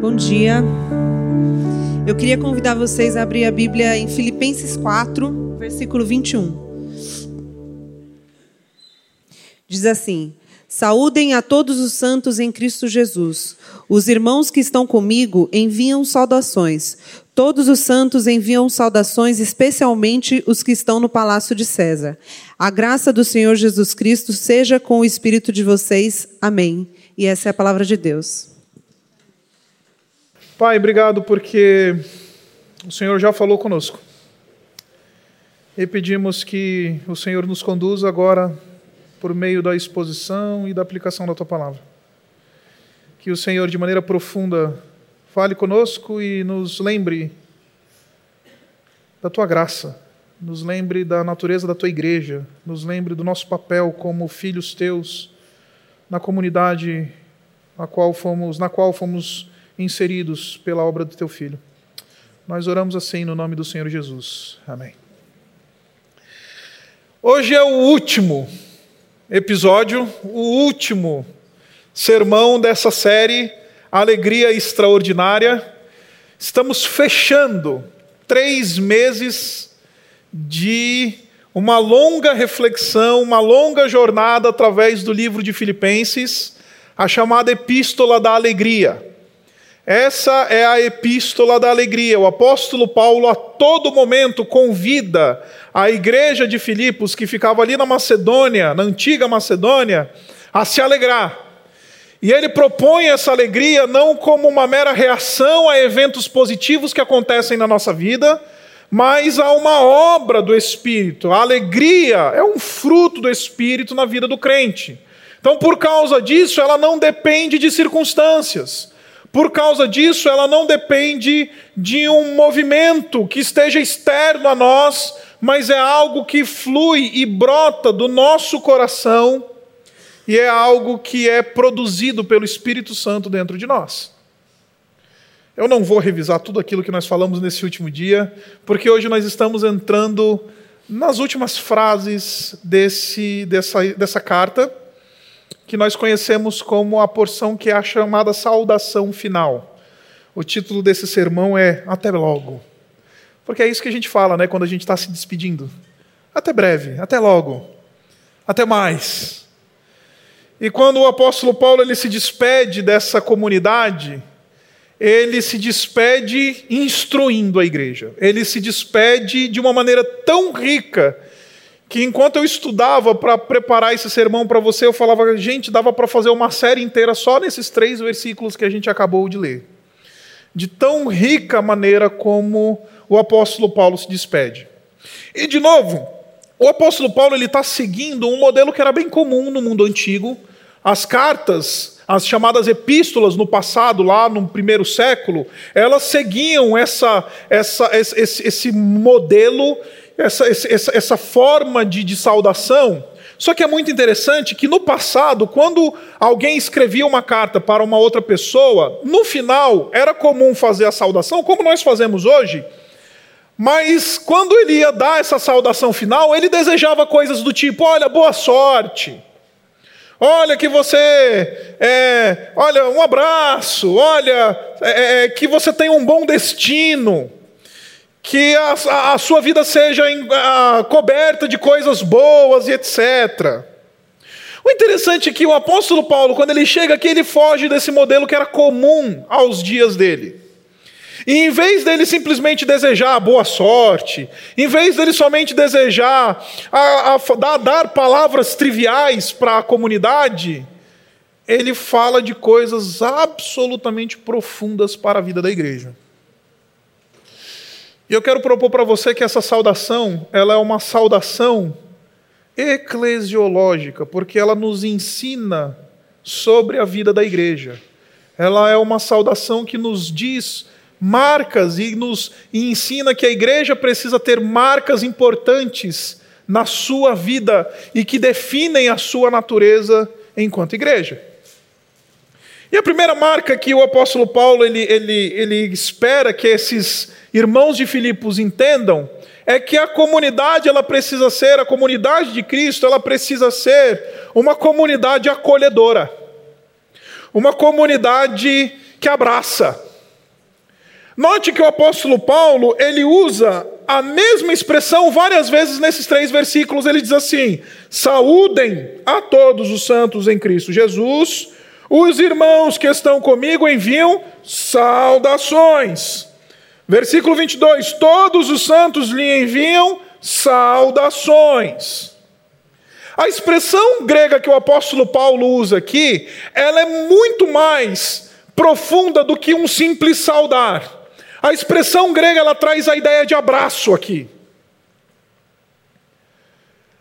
Bom dia. Eu queria convidar vocês a abrir a Bíblia em Filipenses 4, versículo 21. Diz assim: Saúdem a todos os santos em Cristo Jesus. Os irmãos que estão comigo enviam saudações. Todos os santos enviam saudações, especialmente os que estão no palácio de César. A graça do Senhor Jesus Cristo seja com o espírito de vocês. Amém. E essa é a palavra de Deus. Pai, obrigado porque o Senhor já falou conosco. E pedimos que o Senhor nos conduza agora por meio da exposição e da aplicação da tua palavra. Que o Senhor, de maneira profunda, fale conosco e nos lembre da tua graça, nos lembre da natureza da tua igreja, nos lembre do nosso papel como filhos teus na comunidade na qual fomos, na qual fomos inseridos pela obra do teu filho. Nós oramos assim no nome do Senhor Jesus. Amém. Hoje é o último episódio, o último sermão dessa série Alegria Extraordinária. Estamos fechando três meses de uma longa reflexão, uma longa jornada através do livro de Filipenses, a chamada Epístola da Alegria. Essa é a epístola da alegria. O apóstolo Paulo a todo momento convida a igreja de Filipos, que ficava ali na Macedônia, na antiga Macedônia, a se alegrar. E ele propõe essa alegria não como uma mera reação a eventos positivos que acontecem na nossa vida, mas a uma obra do Espírito. A alegria é um fruto do Espírito na vida do crente. Então, por causa disso, ela não depende de circunstâncias. Por causa disso, ela não depende de um movimento que esteja externo a nós, mas é algo que flui e brota do nosso coração e é algo que é produzido pelo Espírito Santo dentro de nós. Eu não vou revisar tudo aquilo que nós falamos nesse último dia, porque hoje nós estamos entrando nas últimas frases desse, dessa, dessa carta que nós conhecemos como a porção que é a chamada saudação final. O título desse sermão é Até logo. Porque é isso que a gente fala, né, quando a gente está se despedindo. Até breve, até logo, até mais. E quando o apóstolo Paulo ele se despede dessa comunidade, ele se despede instruindo a igreja. Ele se despede de uma maneira tão rica que enquanto eu estudava para preparar esse sermão para você, eu falava, gente, dava para fazer uma série inteira só nesses três versículos que a gente acabou de ler. De tão rica maneira como o apóstolo Paulo se despede. E, de novo, o apóstolo Paulo está seguindo um modelo que era bem comum no mundo antigo. As cartas, as chamadas epístolas no passado, lá no primeiro século, elas seguiam essa, essa, esse, esse modelo essa, essa, essa forma de, de saudação. Só que é muito interessante que no passado, quando alguém escrevia uma carta para uma outra pessoa, no final era comum fazer a saudação, como nós fazemos hoje, mas quando ele ia dar essa saudação final, ele desejava coisas do tipo: olha, boa sorte. Olha que você, é, olha, um abraço, olha, é, é que você tem um bom destino que a, a sua vida seja coberta de coisas boas e etc. O interessante é que o apóstolo Paulo, quando ele chega aqui, ele foge desse modelo que era comum aos dias dele. E em vez dele simplesmente desejar boa sorte, em vez dele somente desejar a, a, dar palavras triviais para a comunidade, ele fala de coisas absolutamente profundas para a vida da igreja. E eu quero propor para você que essa saudação, ela é uma saudação eclesiológica, porque ela nos ensina sobre a vida da igreja. Ela é uma saudação que nos diz marcas e nos ensina que a igreja precisa ter marcas importantes na sua vida e que definem a sua natureza enquanto igreja. E a primeira marca que o apóstolo Paulo ele, ele, ele espera que esses irmãos de Filipos entendam é que a comunidade ela precisa ser, a comunidade de Cristo, ela precisa ser uma comunidade acolhedora. Uma comunidade que abraça. Note que o apóstolo Paulo, ele usa a mesma expressão várias vezes nesses três versículos. Ele diz assim: Saúdem a todos os santos em Cristo Jesus. Os irmãos que estão comigo enviam saudações. Versículo 22: Todos os santos lhe enviam saudações. A expressão grega que o apóstolo Paulo usa aqui, ela é muito mais profunda do que um simples saudar. A expressão grega ela traz a ideia de abraço aqui.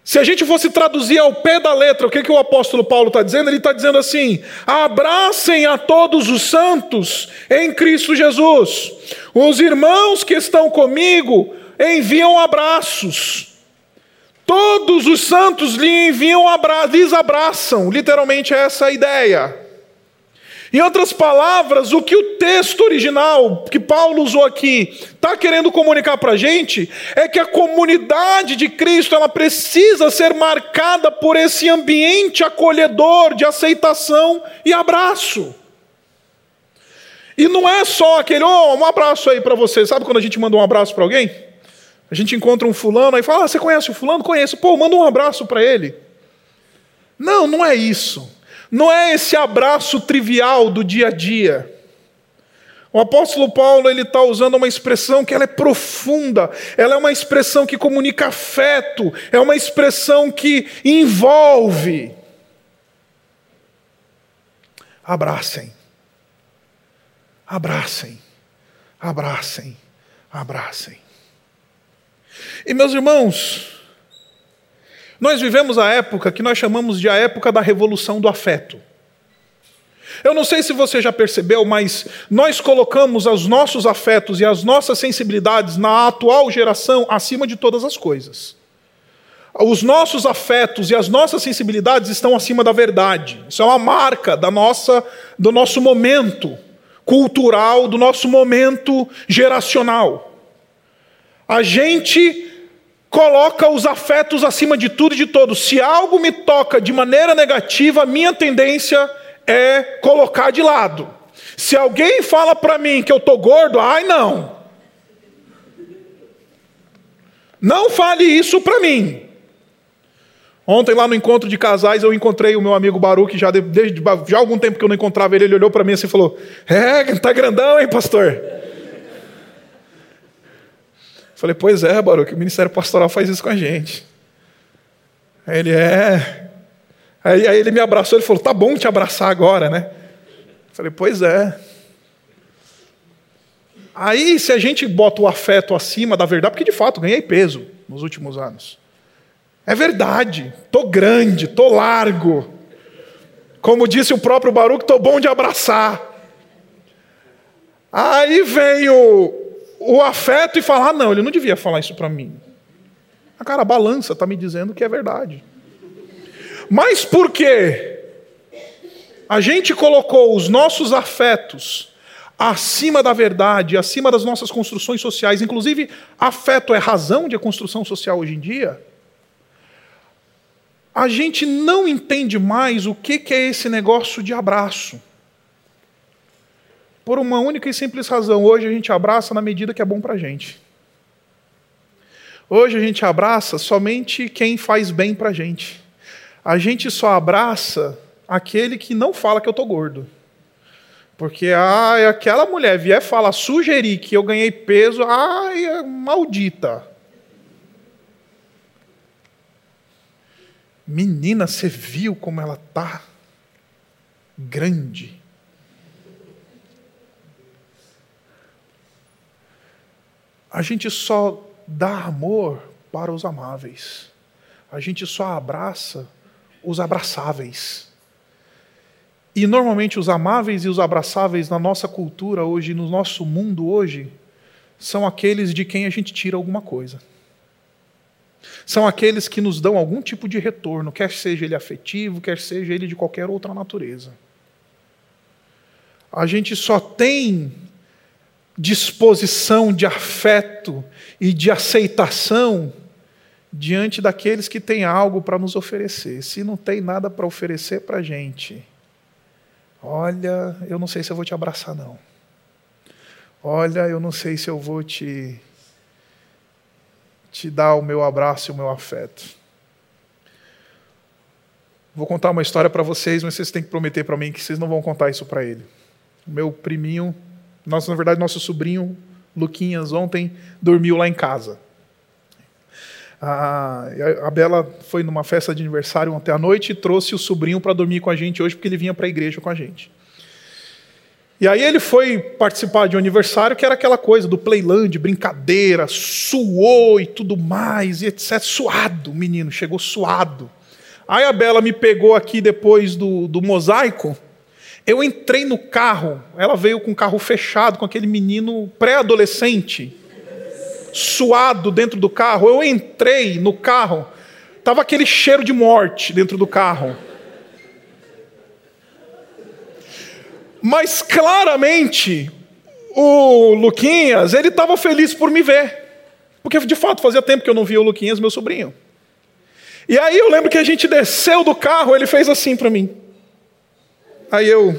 Se a gente fosse traduzir ao pé da letra o que, que o apóstolo Paulo está dizendo, ele está dizendo assim: abracem a todos os santos em Cristo Jesus. Os irmãos que estão comigo enviam abraços. Todos os santos lhe enviam abraços, lhes abraçam. Literalmente é essa a ideia. Em outras palavras, o que o texto original que Paulo usou aqui está querendo comunicar para a gente é que a comunidade de Cristo ela precisa ser marcada por esse ambiente acolhedor de aceitação e abraço. E não é só aquele, oh, um abraço aí para você. Sabe quando a gente manda um abraço para alguém? A gente encontra um fulano aí fala, ah, você conhece o fulano? Conheço. Pô, manda um abraço para ele. Não, não é isso. Não é esse abraço trivial do dia a dia. O apóstolo Paulo ele está usando uma expressão que ela é profunda, ela é uma expressão que comunica afeto, é uma expressão que envolve. Abracem, abracem, abracem, abracem. E meus irmãos, nós vivemos a época que nós chamamos de a época da revolução do afeto. Eu não sei se você já percebeu, mas nós colocamos os nossos afetos e as nossas sensibilidades na atual geração acima de todas as coisas. Os nossos afetos e as nossas sensibilidades estão acima da verdade. Isso é uma marca da nossa, do nosso momento cultural, do nosso momento geracional. A gente coloca os afetos acima de tudo e de todos. Se algo me toca de maneira negativa, a minha tendência é colocar de lado. Se alguém fala para mim que eu tô gordo, ai não. Não fale isso para mim. Ontem lá no encontro de casais eu encontrei o meu amigo Baruque já desde já algum tempo que eu não encontrava ele, ele olhou para mim assim e falou: "É, tá grandão, hein, pastor?" Falei, pois é, Baruch, o ministério pastoral faz isso com a gente. Aí ele é. Aí, aí ele me abraçou, ele falou, tá bom te abraçar agora, né? Falei, pois é. Aí, se a gente bota o afeto acima da verdade, porque de fato ganhei peso nos últimos anos. É verdade, tô grande, tô largo. Como disse o próprio Baruch, tô bom de abraçar. Aí vem o, o afeto e falar: ah, não, ele não devia falar isso para mim. A cara, balança está me dizendo que é verdade. Mas por quê? A gente colocou os nossos afetos acima da verdade, acima das nossas construções sociais, inclusive afeto é razão de construção social hoje em dia. A gente não entende mais o que é esse negócio de abraço. Por uma única e simples razão. Hoje a gente abraça na medida que é bom para a gente. Hoje a gente abraça somente quem faz bem para a gente. A gente só abraça aquele que não fala que eu estou gordo. Porque ah, aquela mulher vier falar, sugerir que eu ganhei peso, ai, é maldita. Menina, você viu como ela tá grande? A gente só dá amor para os amáveis. A gente só abraça os abraçáveis. E normalmente os amáveis e os abraçáveis na nossa cultura hoje, no nosso mundo hoje, são aqueles de quem a gente tira alguma coisa. São aqueles que nos dão algum tipo de retorno, quer seja ele afetivo, quer seja ele de qualquer outra natureza. A gente só tem disposição de afeto e de aceitação diante daqueles que têm algo para nos oferecer. Se não tem nada para oferecer para a gente, olha, eu não sei se eu vou te abraçar, não. Olha, eu não sei se eu vou te te dar o meu abraço e o meu afeto. Vou contar uma história para vocês, mas vocês têm que prometer para mim que vocês não vão contar isso para ele. Meu priminho, nosso, na verdade, nosso sobrinho, Luquinhas, ontem dormiu lá em casa. A, Bela foi numa festa de aniversário ontem à noite e trouxe o sobrinho para dormir com a gente hoje, porque ele vinha para a igreja com a gente. E aí ele foi participar de um aniversário que era aquela coisa do playland, brincadeira, suou e tudo mais, e etc. Suado, menino, chegou suado. Aí a Bela me pegou aqui depois do, do mosaico. Eu entrei no carro, ela veio com o carro fechado, com aquele menino pré-adolescente, suado dentro do carro. Eu entrei no carro, tava aquele cheiro de morte dentro do carro. Mas claramente, o Luquinhas, ele estava feliz por me ver. Porque de fato fazia tempo que eu não via o Luquinhas, meu sobrinho. E aí eu lembro que a gente desceu do carro, ele fez assim para mim. Aí eu.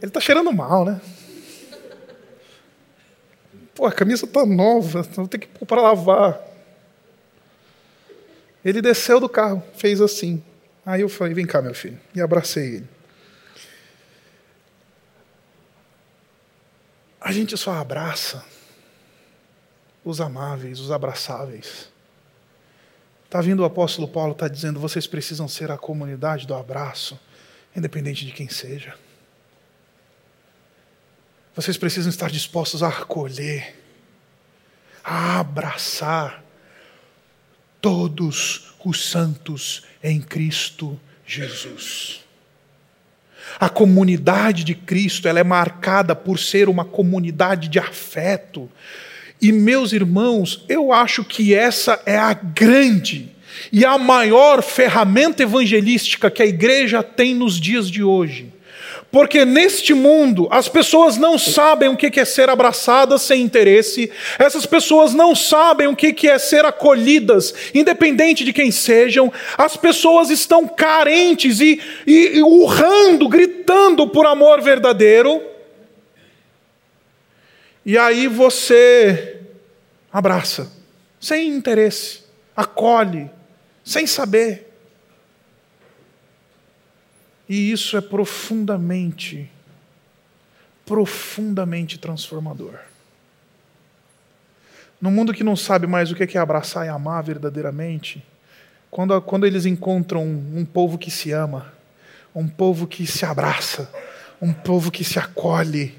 Ele está cheirando mal, né? Pô, a camisa tá nova, vou ter que pôr para lavar. Ele desceu do carro, fez assim. Aí eu falei: vem cá, meu filho. E abracei ele. A gente só abraça os amáveis, os abraçáveis. Está vindo o apóstolo Paulo, está dizendo: vocês precisam ser a comunidade do abraço, independente de quem seja. Vocês precisam estar dispostos a acolher, a abraçar, todos os santos em Cristo Jesus. A comunidade de Cristo, ela é marcada por ser uma comunidade de afeto. E meus irmãos, eu acho que essa é a grande e a maior ferramenta evangelística que a igreja tem nos dias de hoje. Porque neste mundo as pessoas não sabem o que é ser abraçadas sem interesse, essas pessoas não sabem o que é ser acolhidas, independente de quem sejam, as pessoas estão carentes e, e, e urrando, gritando por amor verdadeiro. E aí você abraça, sem interesse, acolhe, sem saber. E isso é profundamente, profundamente transformador. No mundo que não sabe mais o que é abraçar e amar verdadeiramente, quando, quando eles encontram um, um povo que se ama, um povo que se abraça, um povo que se acolhe,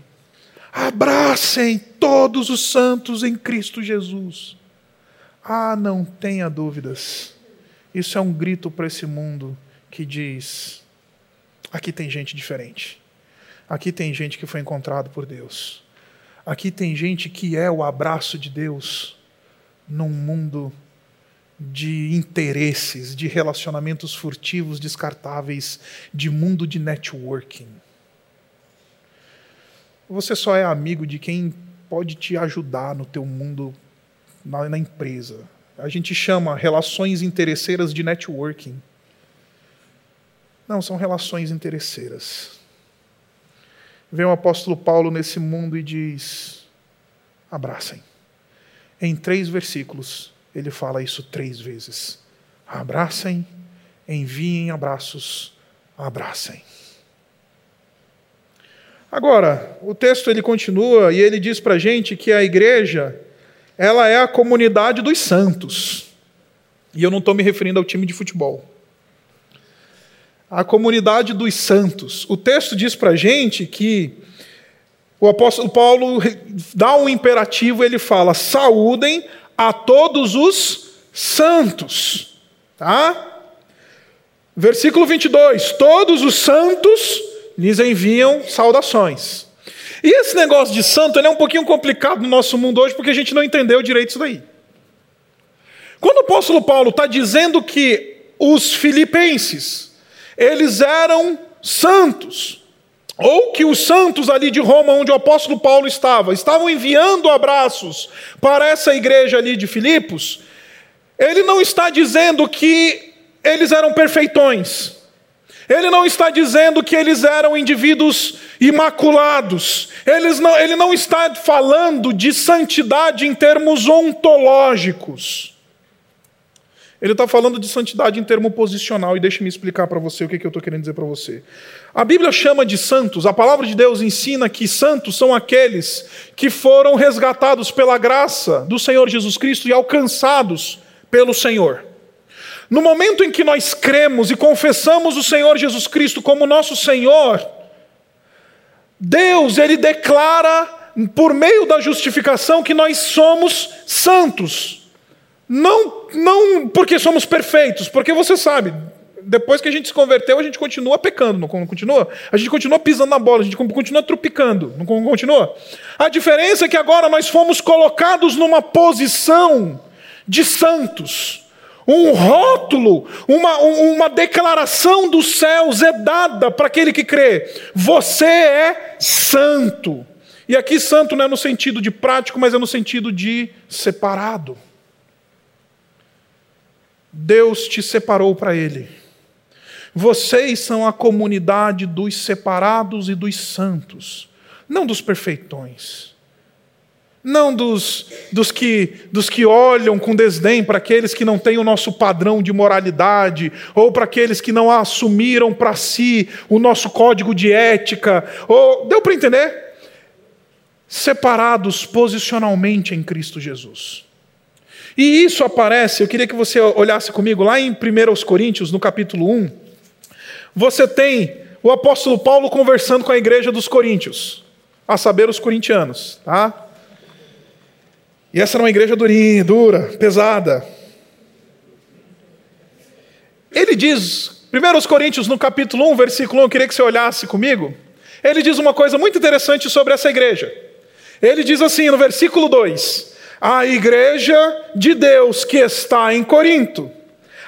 abracem todos os santos em Cristo Jesus. Ah, não tenha dúvidas. Isso é um grito para esse mundo que diz: Aqui tem gente diferente. Aqui tem gente que foi encontrado por Deus. Aqui tem gente que é o abraço de Deus num mundo de interesses, de relacionamentos furtivos, descartáveis, de mundo de networking. Você só é amigo de quem pode te ajudar no teu mundo, na, na empresa. A gente chama relações interesseiras de networking. Não, são relações interesseiras. Vem o apóstolo Paulo nesse mundo e diz: abracem. Em três versículos, ele fala isso três vezes. Abracem, enviem abraços, abracem. Agora, o texto ele continua e ele diz para a gente que a igreja ela é a comunidade dos santos. E eu não estou me referindo ao time de futebol a comunidade dos santos. O texto diz para a gente que o apóstolo Paulo dá um imperativo, ele fala: saúdem a todos os santos. Tá? Versículo 22: Todos os santos lhes enviam saudações. E esse negócio de santo é um pouquinho complicado no nosso mundo hoje, porque a gente não entendeu direito isso daí. Quando o apóstolo Paulo está dizendo que os filipenses, eles eram santos. Ou que os santos ali de Roma, onde o apóstolo Paulo estava, estavam enviando abraços para essa igreja ali de Filipos, ele não está dizendo que eles eram perfeitões. Ele não está dizendo que eles eram indivíduos imaculados. Eles não, ele não está falando de santidade em termos ontológicos. Ele está falando de santidade em termo posicional, e deixe-me explicar para você o que, que eu estou querendo dizer para você. A Bíblia chama de santos, a palavra de Deus ensina que santos são aqueles que foram resgatados pela graça do Senhor Jesus Cristo e alcançados pelo Senhor. No momento em que nós cremos e confessamos o Senhor Jesus Cristo como nosso Senhor, Deus, ele declara por meio da justificação que nós somos santos. Não, não porque somos perfeitos, porque você sabe, depois que a gente se converteu, a gente continua pecando, não continua? A gente continua pisando na bola, a gente continua trupicando, não continua? A diferença é que agora nós fomos colocados numa posição de santos. Um rótulo, uma, uma declaração dos céus é dada para aquele que crê. Você é santo. E aqui, santo não é no sentido de prático, mas é no sentido de separado. Deus te separou para Ele. Vocês são a comunidade dos separados e dos santos, não dos perfeitões. Não dos, dos, que, dos que olham com desdém para aqueles que não têm o nosso padrão de moralidade, ou para aqueles que não assumiram para si o nosso código de ética. Ou, deu para entender? Separados posicionalmente em Cristo Jesus. E isso aparece, eu queria que você olhasse comigo lá em 1 Coríntios, no capítulo 1. Você tem o apóstolo Paulo conversando com a igreja dos coríntios, a saber, os corintianos, tá? E essa era uma igreja durinha, dura, pesada. Ele diz, 1 Coríntios, no capítulo 1, versículo 1, eu queria que você olhasse comigo. Ele diz uma coisa muito interessante sobre essa igreja. Ele diz assim no versículo 2: a igreja de Deus que está em Corinto,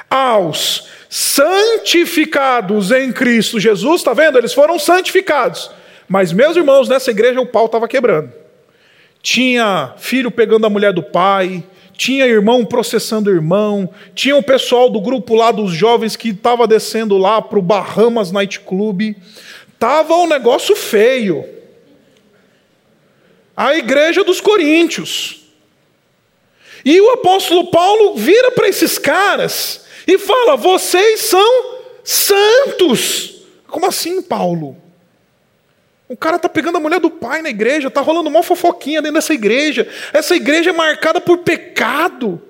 aos santificados em Cristo Jesus, está vendo? Eles foram santificados. Mas, meus irmãos, nessa igreja o pau estava quebrando. Tinha filho pegando a mulher do pai, tinha irmão processando irmão, tinha o pessoal do grupo lá dos jovens que estava descendo lá para o Bahamas Night Club. Tava um negócio feio. A igreja dos coríntios. E o apóstolo Paulo vira para esses caras e fala: vocês são santos. Como assim, Paulo? O cara está pegando a mulher do pai na igreja, está rolando uma fofoquinha dentro dessa igreja. Essa igreja é marcada por pecado.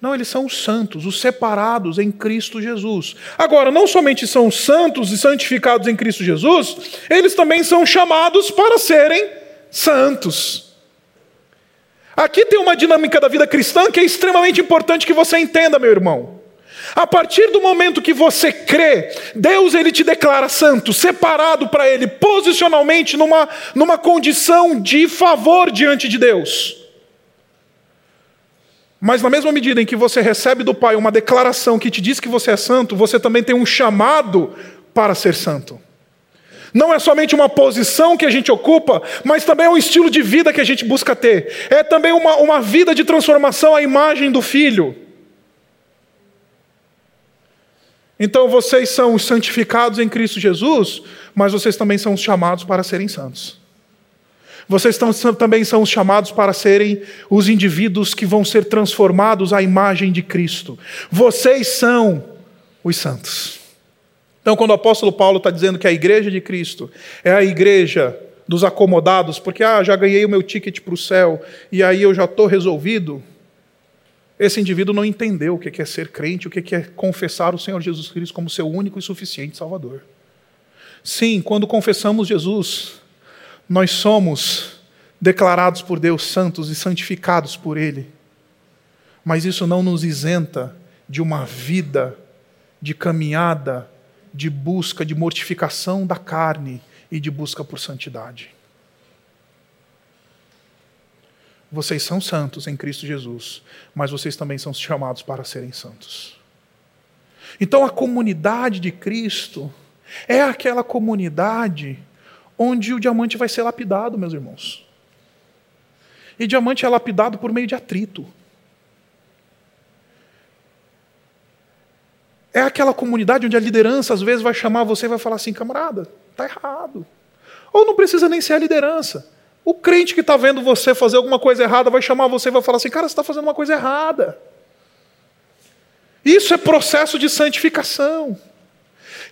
Não, eles são os santos, os separados em Cristo Jesus. Agora, não somente são santos e santificados em Cristo Jesus, eles também são chamados para serem santos. Aqui tem uma dinâmica da vida cristã que é extremamente importante que você entenda, meu irmão. A partir do momento que você crê, Deus ele te declara santo, separado para ele, posicionalmente numa, numa condição de favor diante de Deus. Mas na mesma medida em que você recebe do Pai uma declaração que te diz que você é santo, você também tem um chamado para ser santo. Não é somente uma posição que a gente ocupa, mas também é um estilo de vida que a gente busca ter. É também uma, uma vida de transformação à imagem do Filho. Então vocês são os santificados em Cristo Jesus, mas vocês também são os chamados para serem santos. Vocês também são os chamados para serem os indivíduos que vão ser transformados à imagem de Cristo. Vocês são os santos. Então, quando o apóstolo Paulo está dizendo que a igreja de Cristo é a igreja dos acomodados, porque ah, já ganhei o meu ticket para o céu e aí eu já estou resolvido, esse indivíduo não entendeu o que é ser crente, o que é confessar o Senhor Jesus Cristo como seu único e suficiente Salvador. Sim, quando confessamos Jesus, nós somos declarados por Deus santos e santificados por Ele. Mas isso não nos isenta de uma vida de caminhada de busca de mortificação da carne e de busca por santidade. Vocês são santos em Cristo Jesus, mas vocês também são chamados para serem santos. Então a comunidade de Cristo é aquela comunidade onde o diamante vai ser lapidado, meus irmãos. E diamante é lapidado por meio de atrito. é aquela comunidade onde a liderança às vezes vai chamar você e vai falar assim, camarada, está errado. Ou não precisa nem ser a liderança. O crente que está vendo você fazer alguma coisa errada vai chamar você e vai falar assim, cara, você está fazendo uma coisa errada. Isso é processo de santificação.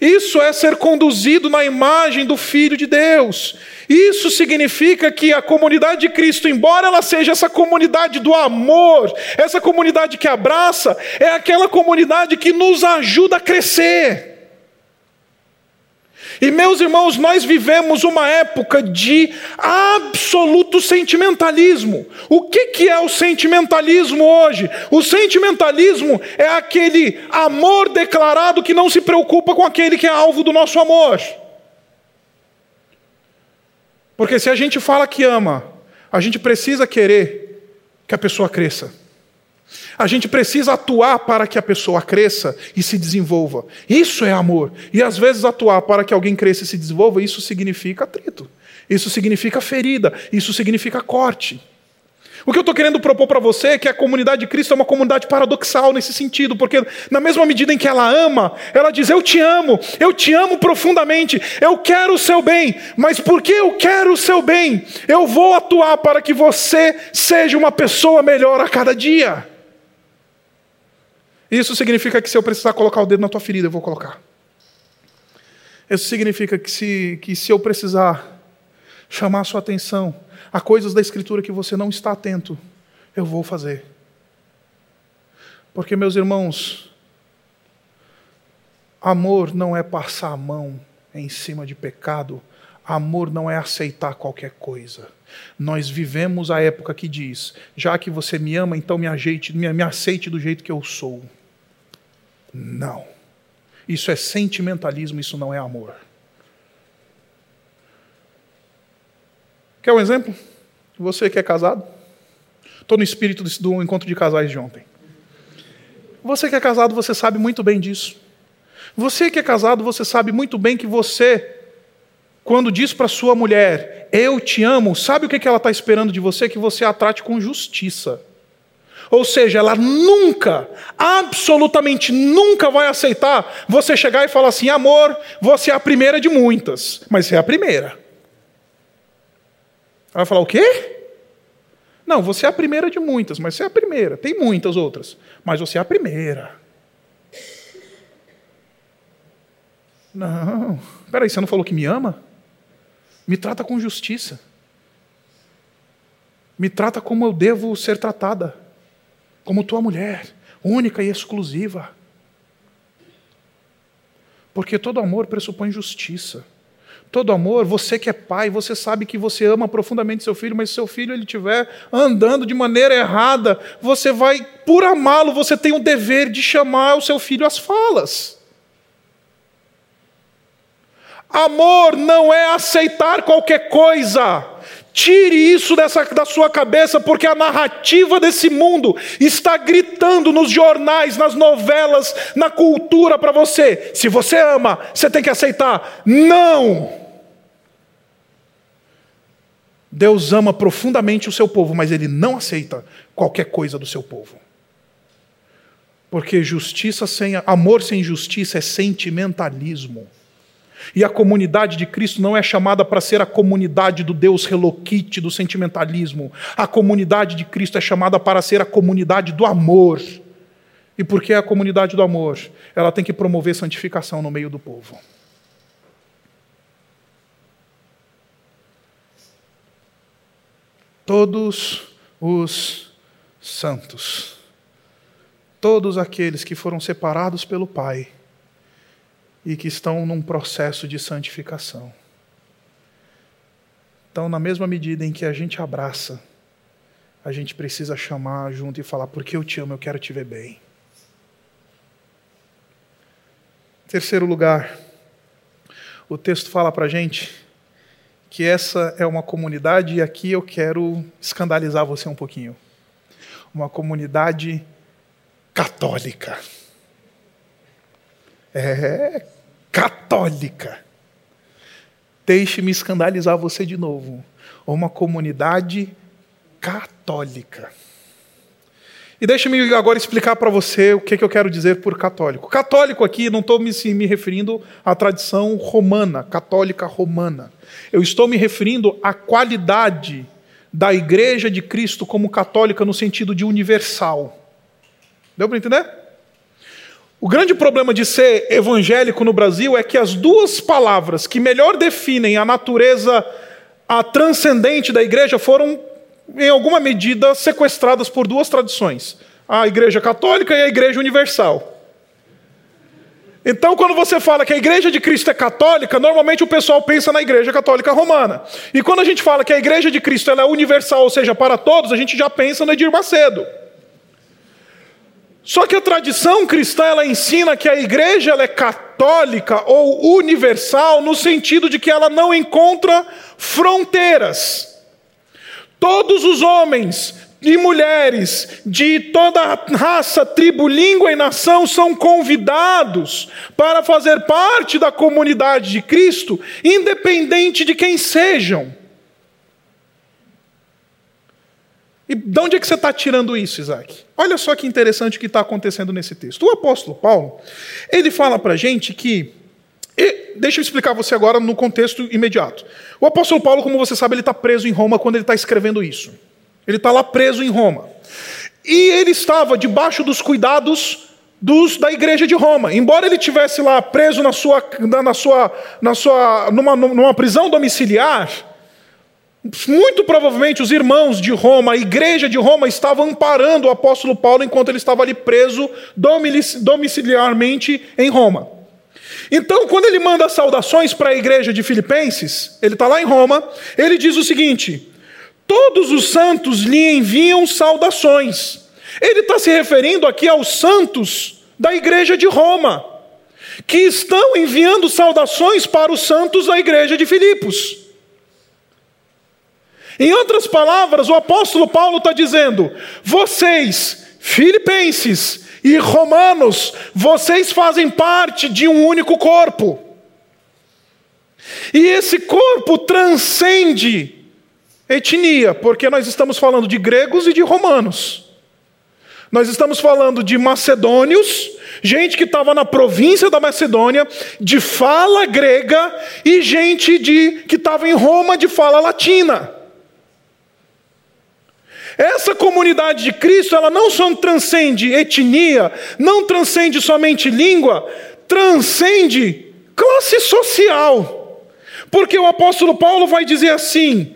Isso é ser conduzido na imagem do Filho de Deus. Isso significa que a comunidade de Cristo, embora ela seja essa comunidade do amor, essa comunidade que abraça, é aquela comunidade que nos ajuda a crescer. E meus irmãos, nós vivemos uma época de absoluto sentimentalismo. O que, que é o sentimentalismo hoje? O sentimentalismo é aquele amor declarado que não se preocupa com aquele que é alvo do nosso amor. Porque se a gente fala que ama, a gente precisa querer que a pessoa cresça. A gente precisa atuar para que a pessoa cresça e se desenvolva. Isso é amor. E às vezes atuar para que alguém cresça e se desenvolva, isso significa atrito. Isso significa ferida. Isso significa corte. O que eu estou querendo propor para você é que a comunidade de Cristo é uma comunidade paradoxal nesse sentido, porque na mesma medida em que ela ama, ela diz: Eu te amo, eu te amo profundamente, eu quero o seu bem, mas porque eu quero o seu bem, eu vou atuar para que você seja uma pessoa melhor a cada dia. Isso significa que se eu precisar colocar o dedo na tua ferida, eu vou colocar. Isso significa que se, que se eu precisar chamar a sua atenção a coisas da Escritura que você não está atento, eu vou fazer. Porque, meus irmãos, amor não é passar a mão em cima de pecado, amor não é aceitar qualquer coisa. Nós vivemos a época que diz: já que você me ama, então me, ajeite, me, me aceite do jeito que eu sou. Não. Isso é sentimentalismo, isso não é amor. Quer um exemplo? Você que é casado? Estou no espírito do encontro de casais de ontem. Você que é casado, você sabe muito bem disso. Você que é casado, você sabe muito bem que você, quando diz para sua mulher, eu te amo, sabe o que ela está esperando de você? Que você a trate com justiça. Ou seja, ela nunca, absolutamente nunca vai aceitar você chegar e falar assim: amor, você é a primeira de muitas, mas você é a primeira. Ela vai falar: o quê? Não, você é a primeira de muitas, mas você é a primeira. Tem muitas outras, mas você é a primeira. Não, peraí, você não falou que me ama? Me trata com justiça. Me trata como eu devo ser tratada como tua mulher, única e exclusiva. Porque todo amor pressupõe justiça. Todo amor, você que é pai, você sabe que você ama profundamente seu filho, mas se seu filho ele estiver andando de maneira errada, você vai, por amá-lo, você tem o dever de chamar o seu filho às falas. Amor não é aceitar qualquer coisa. Tire isso dessa, da sua cabeça, porque a narrativa desse mundo está gritando nos jornais, nas novelas, na cultura para você. Se você ama, você tem que aceitar. Não! Deus ama profundamente o seu povo, mas ele não aceita qualquer coisa do seu povo. Porque justiça sem amor sem justiça é sentimentalismo. E a comunidade de Cristo não é chamada para ser a comunidade do Deus reloquite, do sentimentalismo. A comunidade de Cristo é chamada para ser a comunidade do amor. E por que é a comunidade do amor? Ela tem que promover santificação no meio do povo. Todos os santos, todos aqueles que foram separados pelo Pai, e que estão num processo de santificação. Então, na mesma medida em que a gente abraça, a gente precisa chamar junto e falar: porque eu te amo, eu quero te ver bem. Terceiro lugar, o texto fala para a gente que essa é uma comunidade, e aqui eu quero escandalizar você um pouquinho. Uma comunidade católica. É, católica. Deixe-me escandalizar você de novo. Uma comunidade católica. E deixe-me agora explicar para você o que, que, eu quero dizer por católico. Católico aqui, não estou me, me referindo à tradição romana, católica romana. Eu estou me referindo à qualidade da Igreja de Cristo como católica no sentido de universal. Deu para entender? O grande problema de ser evangélico no Brasil é que as duas palavras que melhor definem a natureza a transcendente da igreja foram em alguma medida, sequestradas por duas tradições: a Igreja Católica e a Igreja Universal. Então, quando você fala que a Igreja de Cristo é católica, normalmente o pessoal pensa na Igreja Católica Romana. E quando a gente fala que a Igreja de Cristo é universal, ou seja, para todos, a gente já pensa no Edir Macedo. Só que a tradição cristã ela ensina que a igreja ela é católica ou universal no sentido de que ela não encontra fronteiras. Todos os homens e mulheres de toda raça, tribo, língua e nação são convidados para fazer parte da comunidade de Cristo, independente de quem sejam. E de onde é que você está tirando isso, Isaac? Olha só que interessante o que está acontecendo nesse texto. O apóstolo Paulo, ele fala para a gente que e deixa eu explicar você agora no contexto imediato. O apóstolo Paulo, como você sabe, ele está preso em Roma quando ele está escrevendo isso. Ele está lá preso em Roma. E ele estava debaixo dos cuidados dos, da igreja de Roma. Embora ele tivesse lá preso na sua, na sua, na sua, numa, numa prisão domiciliar, muito provavelmente os irmãos de Roma, a igreja de Roma, estavam amparando o apóstolo Paulo enquanto ele estava ali preso domiciliarmente em Roma. Então, quando ele manda saudações para a igreja de Filipenses, ele está lá em Roma, ele diz o seguinte: Todos os santos lhe enviam saudações. Ele está se referindo aqui aos santos da igreja de Roma, que estão enviando saudações para os santos da igreja de Filipos. Em outras palavras, o apóstolo Paulo está dizendo: vocês, filipenses, e Romanos, vocês fazem parte de um único corpo. E esse corpo transcende etnia, porque nós estamos falando de gregos e de romanos. Nós estamos falando de macedônios, gente que estava na província da Macedônia, de fala grega, e gente de, que estava em Roma de fala latina. Essa comunidade de Cristo, ela não só transcende etnia, não transcende somente língua, transcende classe social. Porque o apóstolo Paulo vai dizer assim: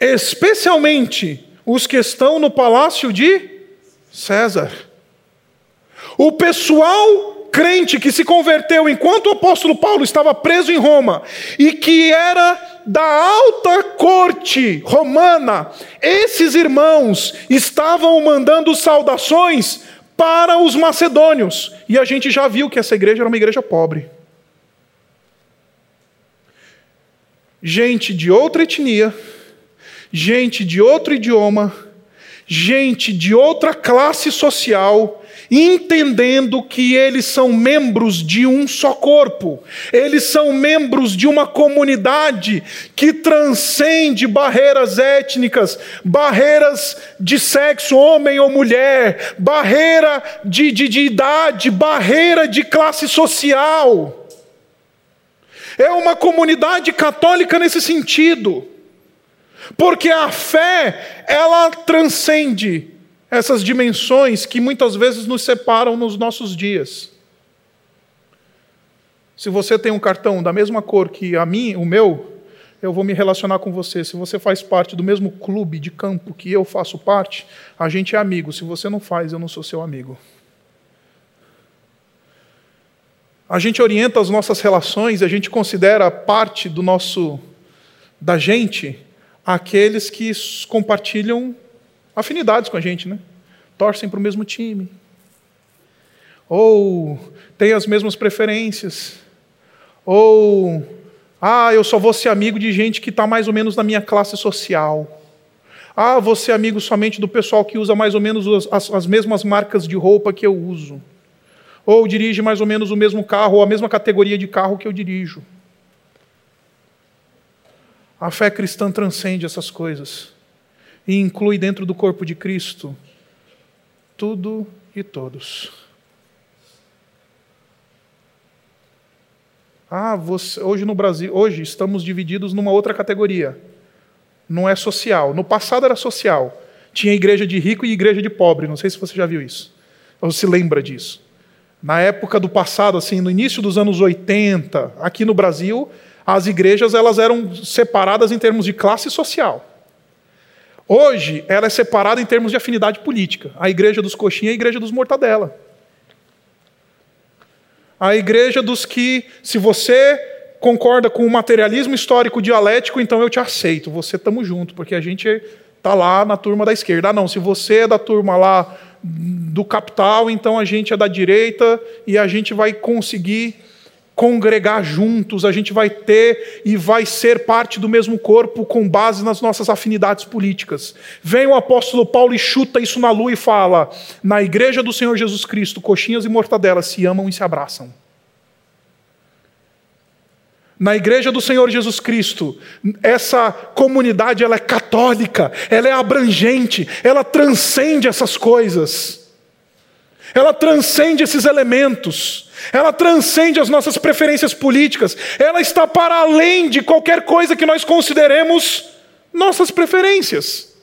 especialmente os que estão no palácio de César. O pessoal crente que se converteu enquanto o apóstolo Paulo estava preso em Roma e que era da alta corte romana, esses irmãos estavam mandando saudações para os macedônios. E a gente já viu que essa igreja era uma igreja pobre. Gente de outra etnia, gente de outro idioma, gente de outra classe social, entendendo que eles são membros de um só corpo, eles são membros de uma comunidade que transcende barreiras étnicas, barreiras de sexo, homem ou mulher, barreira de, de, de idade, barreira de classe social. É uma comunidade católica nesse sentido. Porque a fé, ela transcende essas dimensões que muitas vezes nos separam nos nossos dias. Se você tem um cartão da mesma cor que a mim, o meu, eu vou me relacionar com você. Se você faz parte do mesmo clube de campo que eu faço parte, a gente é amigo. Se você não faz, eu não sou seu amigo. A gente orienta as nossas relações, a gente considera parte do nosso da gente aqueles que compartilham afinidades com a gente, né? Torcem para o mesmo time. Ou têm as mesmas preferências. Ou, ah, eu só vou ser amigo de gente que está mais ou menos na minha classe social. Ah, vou ser amigo somente do pessoal que usa mais ou menos as, as mesmas marcas de roupa que eu uso. Ou dirige mais ou menos o mesmo carro, ou a mesma categoria de carro que eu dirijo. A fé cristã transcende essas coisas e inclui dentro do corpo de Cristo tudo e todos. Ah, você, hoje no Brasil, hoje estamos divididos numa outra categoria. Não é social. No passado era social. Tinha igreja de rico e igreja de pobre. Não sei se você já viu isso. Ou se lembra disso. Na época do passado, assim, no início dos anos 80, aqui no Brasil, as igrejas elas eram separadas em termos de classe social. Hoje, ela é separada em termos de afinidade política. A igreja dos coxinha e a igreja dos mortadela. A igreja dos que, se você concorda com o materialismo histórico dialético, então eu te aceito. Você estamos junto, porque a gente está lá na turma da esquerda. Ah, não, se você é da turma lá do capital, então a gente é da direita e a gente vai conseguir congregar juntos, a gente vai ter e vai ser parte do mesmo corpo com base nas nossas afinidades políticas. Vem o apóstolo Paulo e chuta isso na lua e fala: na igreja do Senhor Jesus Cristo, coxinhas e mortadelas se amam e se abraçam. Na igreja do Senhor Jesus Cristo, essa comunidade ela é católica, ela é abrangente, ela transcende essas coisas. Ela transcende esses elementos. Ela transcende as nossas preferências políticas. Ela está para além de qualquer coisa que nós consideremos nossas preferências.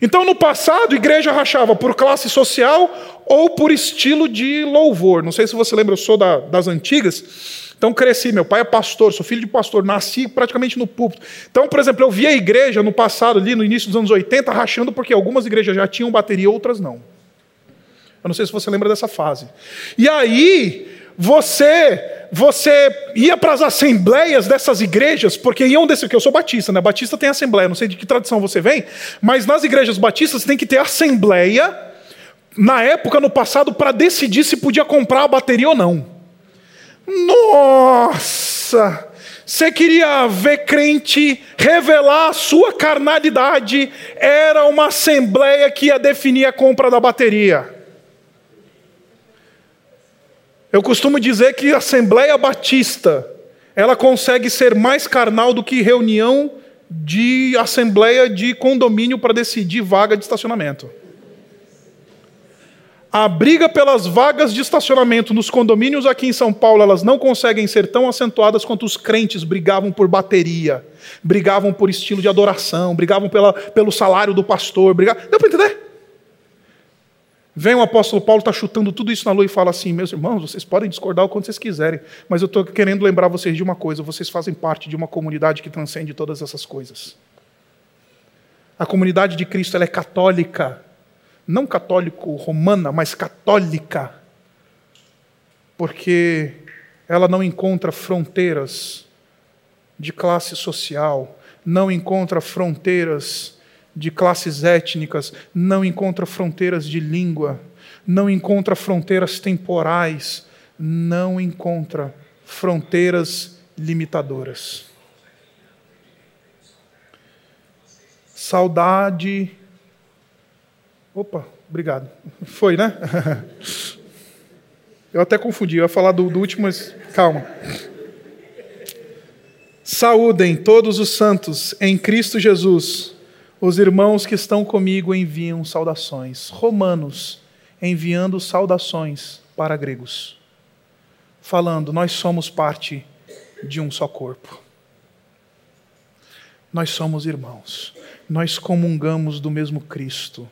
Então, no passado, a igreja rachava por classe social ou por estilo de louvor. Não sei se você lembra, eu sou da, das antigas. Então cresci, meu pai é pastor, sou filho de pastor, nasci praticamente no púlpito. Então, por exemplo, eu vi a igreja no passado, ali no início dos anos 80, rachando porque algumas igrejas já tinham bateria, outras não. Eu não sei se você lembra dessa fase. E aí, você você ia para as assembleias dessas igrejas, porque iam desse que eu sou batista, né? Batista tem assembleia, não sei de que tradição você vem, mas nas igrejas batistas tem que ter assembleia na época no passado para decidir se podia comprar a bateria ou não. Nossa! Você queria ver crente revelar a sua carnalidade, era uma assembleia que ia definir a compra da bateria. Eu costumo dizer que a Assembleia Batista, ela consegue ser mais carnal do que reunião de assembleia de condomínio para decidir vaga de estacionamento. A briga pelas vagas de estacionamento nos condomínios aqui em São Paulo, elas não conseguem ser tão acentuadas quanto os crentes brigavam por bateria, brigavam por estilo de adoração, brigavam pela, pelo salário do pastor. Brigavam... Deu para entender? Vem o apóstolo Paulo, está chutando tudo isso na lua e fala assim: meus irmãos, vocês podem discordar o quanto vocês quiserem, mas eu estou querendo lembrar vocês de uma coisa: vocês fazem parte de uma comunidade que transcende todas essas coisas. A comunidade de Cristo é católica, não católico romana, mas católica, porque ela não encontra fronteiras de classe social, não encontra fronteiras de classes étnicas, não encontra fronteiras de língua, não encontra fronteiras temporais, não encontra fronteiras limitadoras. Saudade Opa, obrigado. Foi, né? Eu até confundi, eu ia falar do, do último, mas calma. Saúdem todos os santos em Cristo Jesus. Os irmãos que estão comigo enviam saudações. Romanos, enviando saudações para gregos. Falando, nós somos parte de um só corpo. Nós somos irmãos. Nós comungamos do mesmo Cristo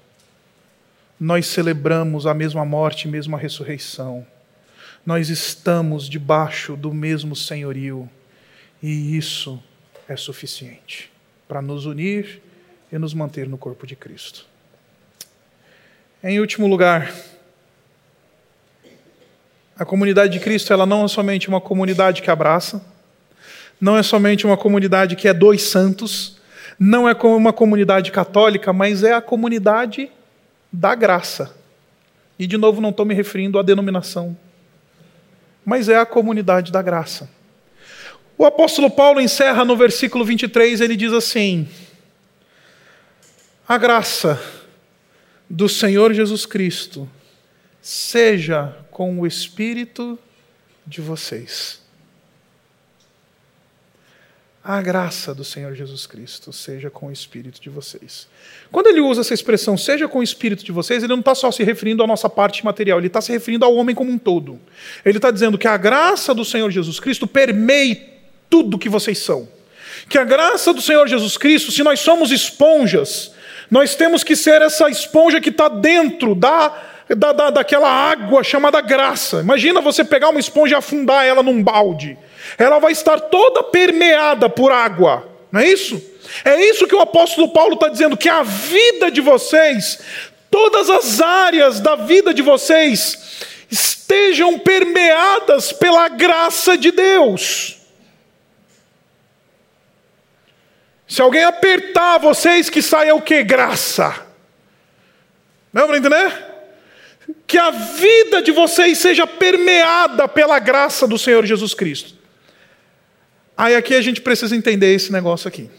nós celebramos a mesma morte, a mesma ressurreição. Nós estamos debaixo do mesmo senhorio. E isso é suficiente para nos unir e nos manter no corpo de Cristo. Em último lugar, a comunidade de Cristo ela não é somente uma comunidade que abraça, não é somente uma comunidade que é dois santos, não é como uma comunidade católica, mas é a comunidade da graça. E de novo, não estou me referindo à denominação, mas é a comunidade da graça. O apóstolo Paulo encerra no versículo 23, ele diz assim: A graça do Senhor Jesus Cristo seja com o espírito de vocês. A graça do Senhor Jesus Cristo seja com o espírito de vocês. Quando ele usa essa expressão, seja com o espírito de vocês, ele não está só se referindo à nossa parte material, ele está se referindo ao homem como um todo. Ele está dizendo que a graça do Senhor Jesus Cristo permeie tudo que vocês são. Que a graça do Senhor Jesus Cristo, se nós somos esponjas, nós temos que ser essa esponja que está dentro da, da, da, daquela água chamada graça. Imagina você pegar uma esponja e afundar ela num balde ela vai estar toda permeada por água, não é isso? É isso que o apóstolo Paulo está dizendo: que a vida de vocês, todas as áreas da vida de vocês, estejam permeadas pela graça de Deus. Se alguém apertar vocês, que saia o que? Graça. Não para entender? Que a vida de vocês seja permeada pela graça do Senhor Jesus Cristo. Aí aqui a gente precisa entender esse negócio aqui.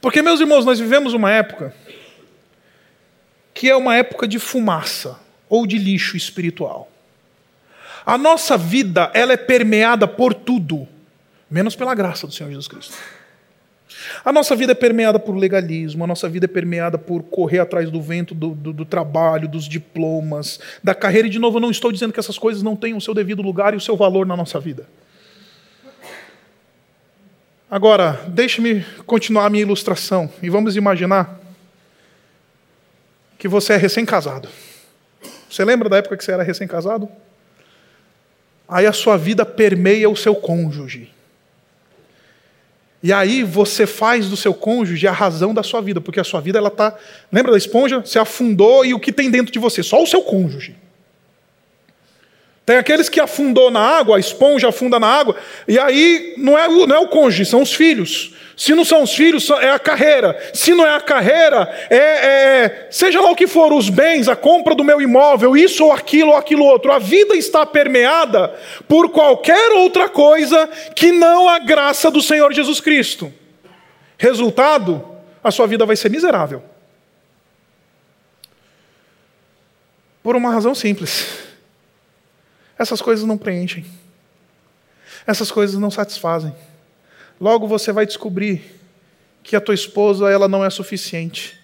Porque, meus irmãos, nós vivemos uma época que é uma época de fumaça ou de lixo espiritual. A nossa vida, ela é permeada por tudo, menos pela graça do Senhor Jesus Cristo. A nossa vida é permeada por legalismo, a nossa vida é permeada por correr atrás do vento do, do, do, trabalho, dos diplomas, da carreira. E, de novo, eu não estou dizendo que essas coisas não tenham o seu devido lugar e o seu valor na nossa vida. Agora, deixe-me continuar a minha ilustração e vamos imaginar que você é recém-casado. Você lembra da época que você era recém-casado? Aí a sua vida permeia o seu cônjuge. E aí você faz do seu cônjuge a razão da sua vida, porque a sua vida ela tá, lembra da esponja? Você afundou e o que tem dentro de você? Só o seu cônjuge. Tem aqueles que afundou na água, a esponja afunda na água, e aí não é, não é o cônjuge, são os filhos. Se não são os filhos, é a carreira. Se não é a carreira, é, é, seja lá o que for, os bens, a compra do meu imóvel, isso ou aquilo ou aquilo outro. A vida está permeada por qualquer outra coisa que não a graça do Senhor Jesus Cristo. Resultado, a sua vida vai ser miserável. Por uma razão simples. Essas coisas não preenchem. Essas coisas não satisfazem. Logo você vai descobrir que a tua esposa ela não é suficiente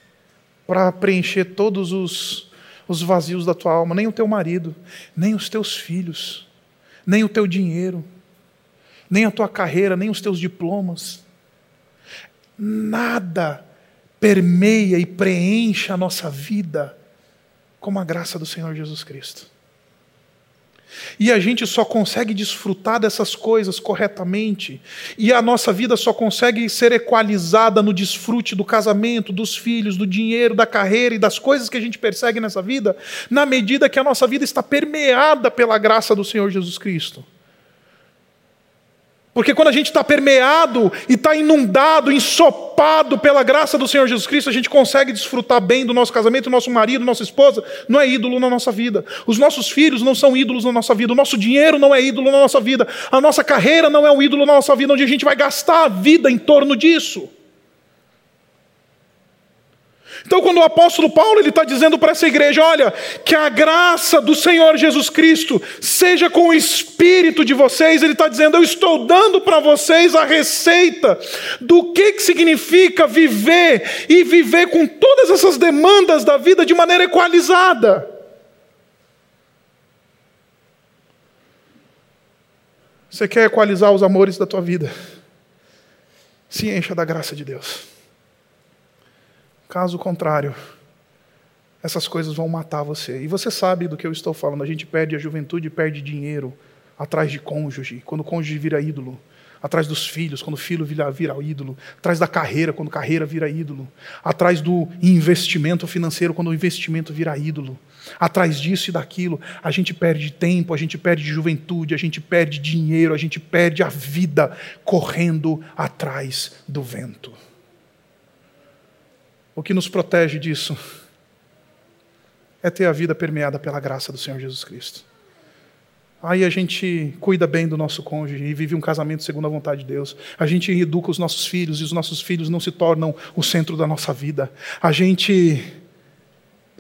para preencher todos os, os vazios da tua alma, nem o teu marido, nem os teus filhos, nem o teu dinheiro, nem a tua carreira, nem os teus diplomas. Nada permeia e preenche a nossa vida como a graça do Senhor Jesus Cristo. E a gente só consegue desfrutar dessas coisas corretamente, e a nossa vida só consegue ser equalizada no desfrute do casamento, dos filhos, do dinheiro, da carreira e das coisas que a gente persegue nessa vida, na medida que a nossa vida está permeada pela graça do Senhor Jesus Cristo. Porque quando a gente está permeado e está inundado, ensopado pela graça do Senhor Jesus Cristo, a gente consegue desfrutar bem do nosso casamento, do nosso marido, nossa esposa, não é ídolo na nossa vida. Os nossos filhos não são ídolos na nossa vida. O nosso dinheiro não é ídolo na nossa vida. A nossa carreira não é um ídolo na nossa vida, onde a gente vai gastar a vida em torno disso. Então, quando o apóstolo Paulo ele está dizendo para essa igreja, olha, que a graça do Senhor Jesus Cristo seja com o espírito de vocês, ele está dizendo, eu estou dando para vocês a receita do que, que significa viver e viver com todas essas demandas da vida de maneira equalizada. Você quer equalizar os amores da tua vida? Se encha da graça de Deus. Caso contrário, essas coisas vão matar você. E você sabe do que eu estou falando. A gente perde a juventude, perde dinheiro atrás de cônjuge, quando o cônjuge vira ídolo. Atrás dos filhos, quando o filho vira, vira ídolo. Atrás da carreira, quando carreira vira ídolo. Atrás do investimento financeiro, quando o investimento vira ídolo. Atrás disso e daquilo, a gente perde tempo, a gente perde juventude, a gente perde dinheiro, a gente perde a vida correndo atrás do vento. O que nos protege disso é ter a vida permeada pela graça do Senhor Jesus Cristo. Aí a gente cuida bem do nosso cônjuge e vive um casamento segundo a vontade de Deus. A gente educa os nossos filhos e os nossos filhos não se tornam o centro da nossa vida. A gente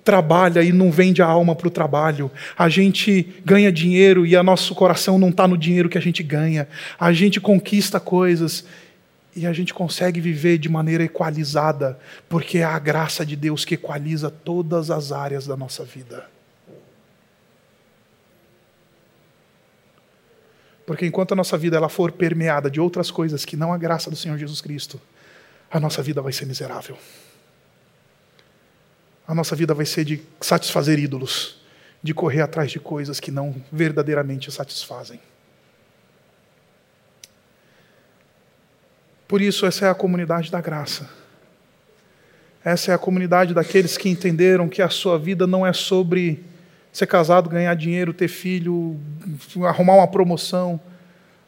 trabalha e não vende a alma para o trabalho. A gente ganha dinheiro e o nosso coração não está no dinheiro que a gente ganha. A gente conquista coisas e a gente consegue viver de maneira equalizada, porque é a graça de Deus que equaliza todas as áreas da nossa vida. Porque enquanto a nossa vida ela for permeada de outras coisas que não a graça do Senhor Jesus Cristo, a nossa vida vai ser miserável. A nossa vida vai ser de satisfazer ídolos, de correr atrás de coisas que não verdadeiramente satisfazem. Por isso, essa é a comunidade da graça. Essa é a comunidade daqueles que entenderam que a sua vida não é sobre ser casado, ganhar dinheiro, ter filho, arrumar uma promoção.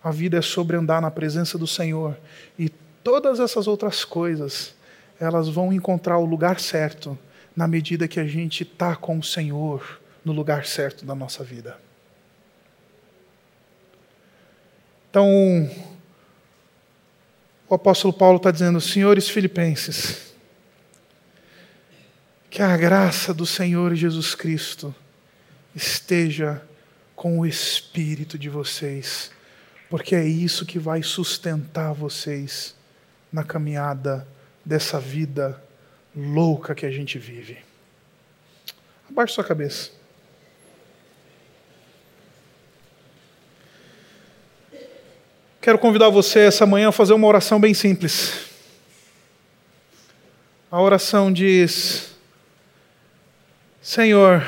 A vida é sobre andar na presença do Senhor. E todas essas outras coisas, elas vão encontrar o lugar certo na medida que a gente está com o Senhor no lugar certo da nossa vida. Então, o apóstolo Paulo está dizendo, senhores filipenses, que a graça do Senhor Jesus Cristo esteja com o espírito de vocês, porque é isso que vai sustentar vocês na caminhada dessa vida louca que a gente vive. Abaixe sua cabeça. Quero convidar você essa manhã a fazer uma oração bem simples. A oração diz: Senhor,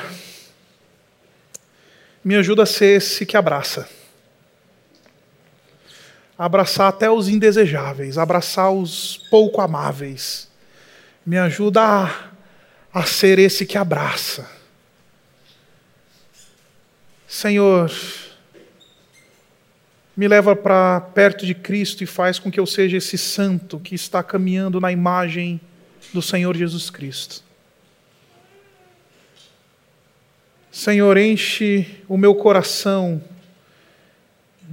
me ajuda a ser esse que abraça. Abraçar até os indesejáveis, abraçar os pouco amáveis me ajuda a, a ser esse que abraça. Senhor, me leva para perto de Cristo e faz com que eu seja esse santo que está caminhando na imagem do Senhor Jesus Cristo. Senhor, enche o meu coração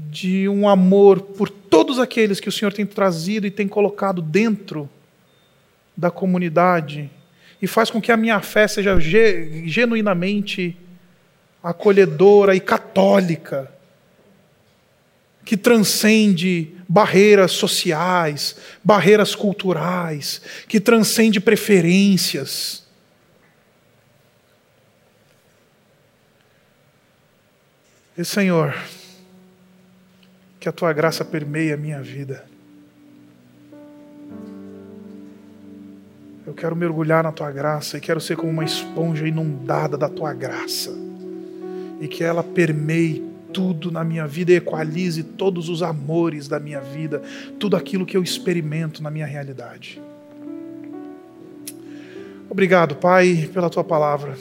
de um amor por todos aqueles que o Senhor tem trazido e tem colocado dentro da comunidade e faz com que a minha fé seja genuinamente acolhedora e católica, que transcende barreiras sociais, barreiras culturais, que transcende preferências. E Senhor, que a tua graça permeie a minha vida. Eu quero mergulhar na tua graça e quero ser como uma esponja inundada da tua graça. E que ela permeie tudo na minha vida equalize todos os amores da minha vida, tudo aquilo que eu experimento na minha realidade. Obrigado, Pai, pela tua palavra.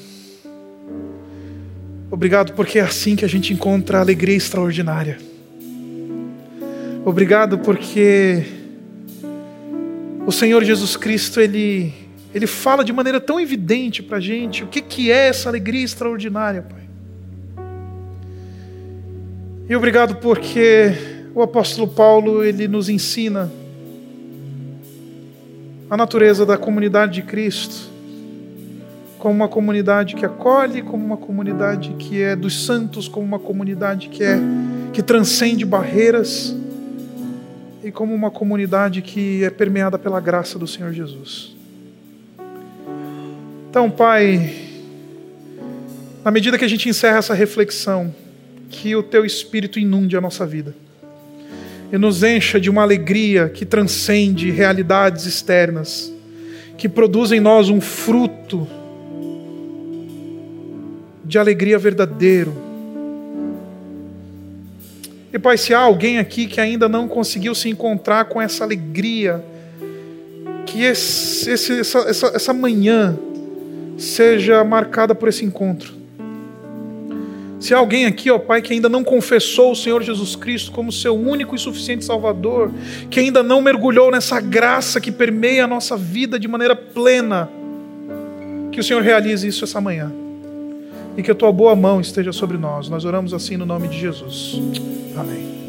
Obrigado porque é assim que a gente encontra alegria extraordinária. Obrigado porque o Senhor Jesus Cristo, ele, ele fala de maneira tão evidente para a gente o que, que é essa alegria extraordinária, Pai. E obrigado porque o apóstolo Paulo, ele nos ensina a natureza da comunidade de Cristo como uma comunidade que acolhe, como uma comunidade que é dos santos, como uma comunidade que é que transcende barreiras e como uma comunidade que é permeada pela graça do Senhor Jesus. Então, Pai, na medida que a gente encerra essa reflexão, que o Teu Espírito inunde a nossa vida e nos encha de uma alegria que transcende realidades externas, que produz em nós um fruto de alegria verdadeiro e Pai, se há alguém aqui que ainda não conseguiu se encontrar com essa alegria, que esse, essa, essa, essa manhã seja marcada por esse encontro. Se há alguém aqui, ó Pai, que ainda não confessou o Senhor Jesus Cristo como seu único e suficiente Salvador, que ainda não mergulhou nessa graça que permeia a nossa vida de maneira plena, que o Senhor realize isso essa manhã e que a tua boa mão esteja sobre nós. Nós oramos assim no nome de Jesus. Amém.